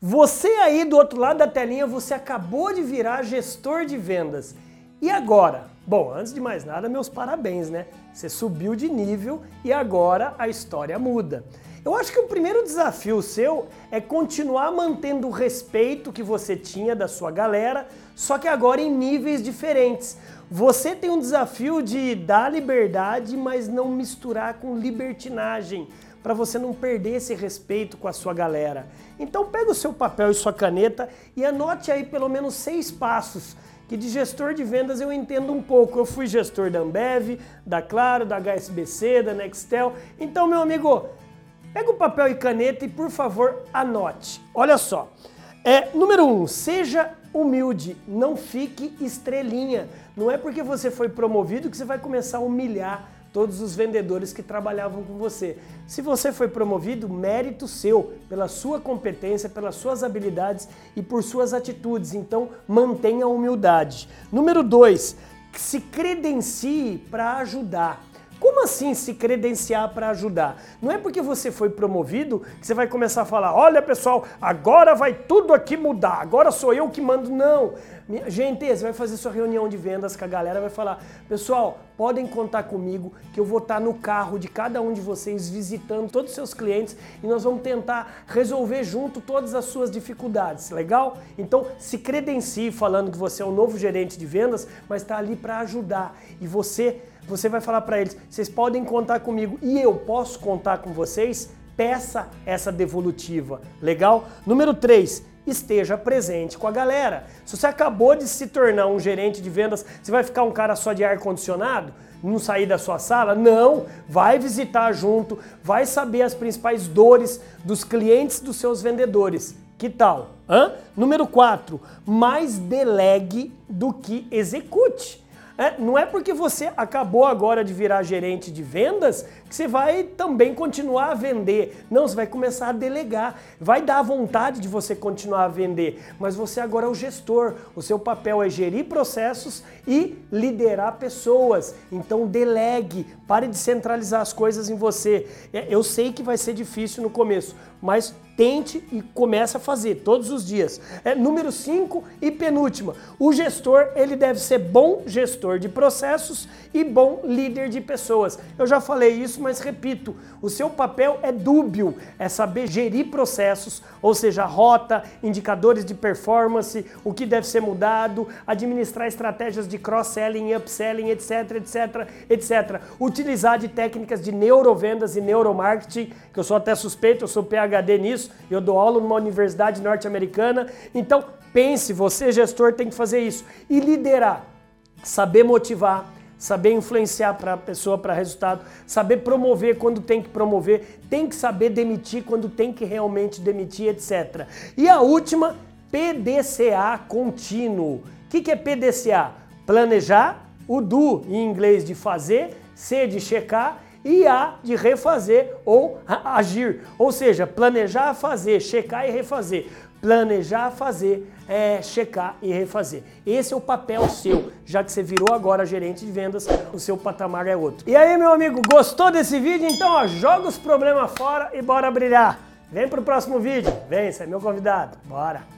Você aí do outro lado da telinha, você acabou de virar gestor de vendas. E agora? Bom, antes de mais nada, meus parabéns, né? Você subiu de nível e agora a história muda. Eu acho que o primeiro desafio seu é continuar mantendo o respeito que você tinha da sua galera, só que agora em níveis diferentes. Você tem um desafio de dar liberdade, mas não misturar com libertinagem, para você não perder esse respeito com a sua galera. Então pega o seu papel e sua caneta e anote aí pelo menos seis passos que de gestor de vendas eu entendo um pouco. Eu fui gestor da Ambev, da Claro, da HSBC, da Nextel. Então, meu amigo, Pega o papel e caneta e, por favor, anote. Olha só. É, número um, seja humilde, não fique estrelinha. Não é porque você foi promovido que você vai começar a humilhar todos os vendedores que trabalhavam com você. Se você foi promovido, mérito seu, pela sua competência, pelas suas habilidades e por suas atitudes. Então, mantenha a humildade. Número dois, se credencie para ajudar. Como assim se credenciar para ajudar? Não é porque você foi promovido que você vai começar a falar: olha pessoal, agora vai tudo aqui mudar, agora sou eu que mando. Não. Gente, você vai fazer sua reunião de vendas com a galera, vai falar: pessoal, podem contar comigo que eu vou estar no carro de cada um de vocês visitando todos os seus clientes e nós vamos tentar resolver junto todas as suas dificuldades. Legal? Então se credencie falando que você é um novo gerente de vendas, mas está ali para ajudar. E você você vai falar para eles: vocês podem contar comigo e eu posso contar com vocês? Peça essa devolutiva. Legal? Número 3 esteja presente com a galera. Se você acabou de se tornar um gerente de vendas, você vai ficar um cara só de ar condicionado? Não sair da sua sala? Não, vai visitar junto, vai saber as principais dores dos clientes dos seus vendedores. Que tal? Hã? Número 4, mais delegue do que execute. É, não é porque você acabou agora de virar gerente de vendas que você vai também continuar a vender. Não, você vai começar a delegar. Vai dar vontade de você continuar a vender, mas você agora é o gestor. O seu papel é gerir processos e liderar pessoas. Então delegue, pare de centralizar as coisas em você. É, eu sei que vai ser difícil no começo, mas tente e comece a fazer todos os dias. É, número 5 e penúltima. O gestor, ele deve ser bom gestor de processos e bom líder de pessoas. Eu já falei isso, mas repito, o seu papel é dúbio, é saber gerir processos, ou seja, rota, indicadores de performance, o que deve ser mudado, administrar estratégias de cross-selling, upselling, etc, etc, etc. Utilizar de técnicas de neurovendas e neuromarketing, que eu sou até suspeito, eu sou PhD nisso, eu dou aula numa universidade norte-americana. Então, pense, você gestor tem que fazer isso e liderar, saber motivar, saber influenciar para a pessoa para resultado, saber promover quando tem que promover, tem que saber demitir quando tem que realmente demitir, etc. E a última, PDCA contínuo. O que, que é PDCA? Planejar, o do em inglês de fazer, C de checar e A de refazer ou agir. Ou seja, planejar, fazer, checar e refazer. Planejar, fazer, é, checar e refazer. Esse é o papel seu, já que você virou agora gerente de vendas, o seu patamar é outro. E aí, meu amigo, gostou desse vídeo? Então, ó, joga os problemas fora e bora brilhar. Vem pro próximo vídeo. Vem, você é meu convidado. Bora!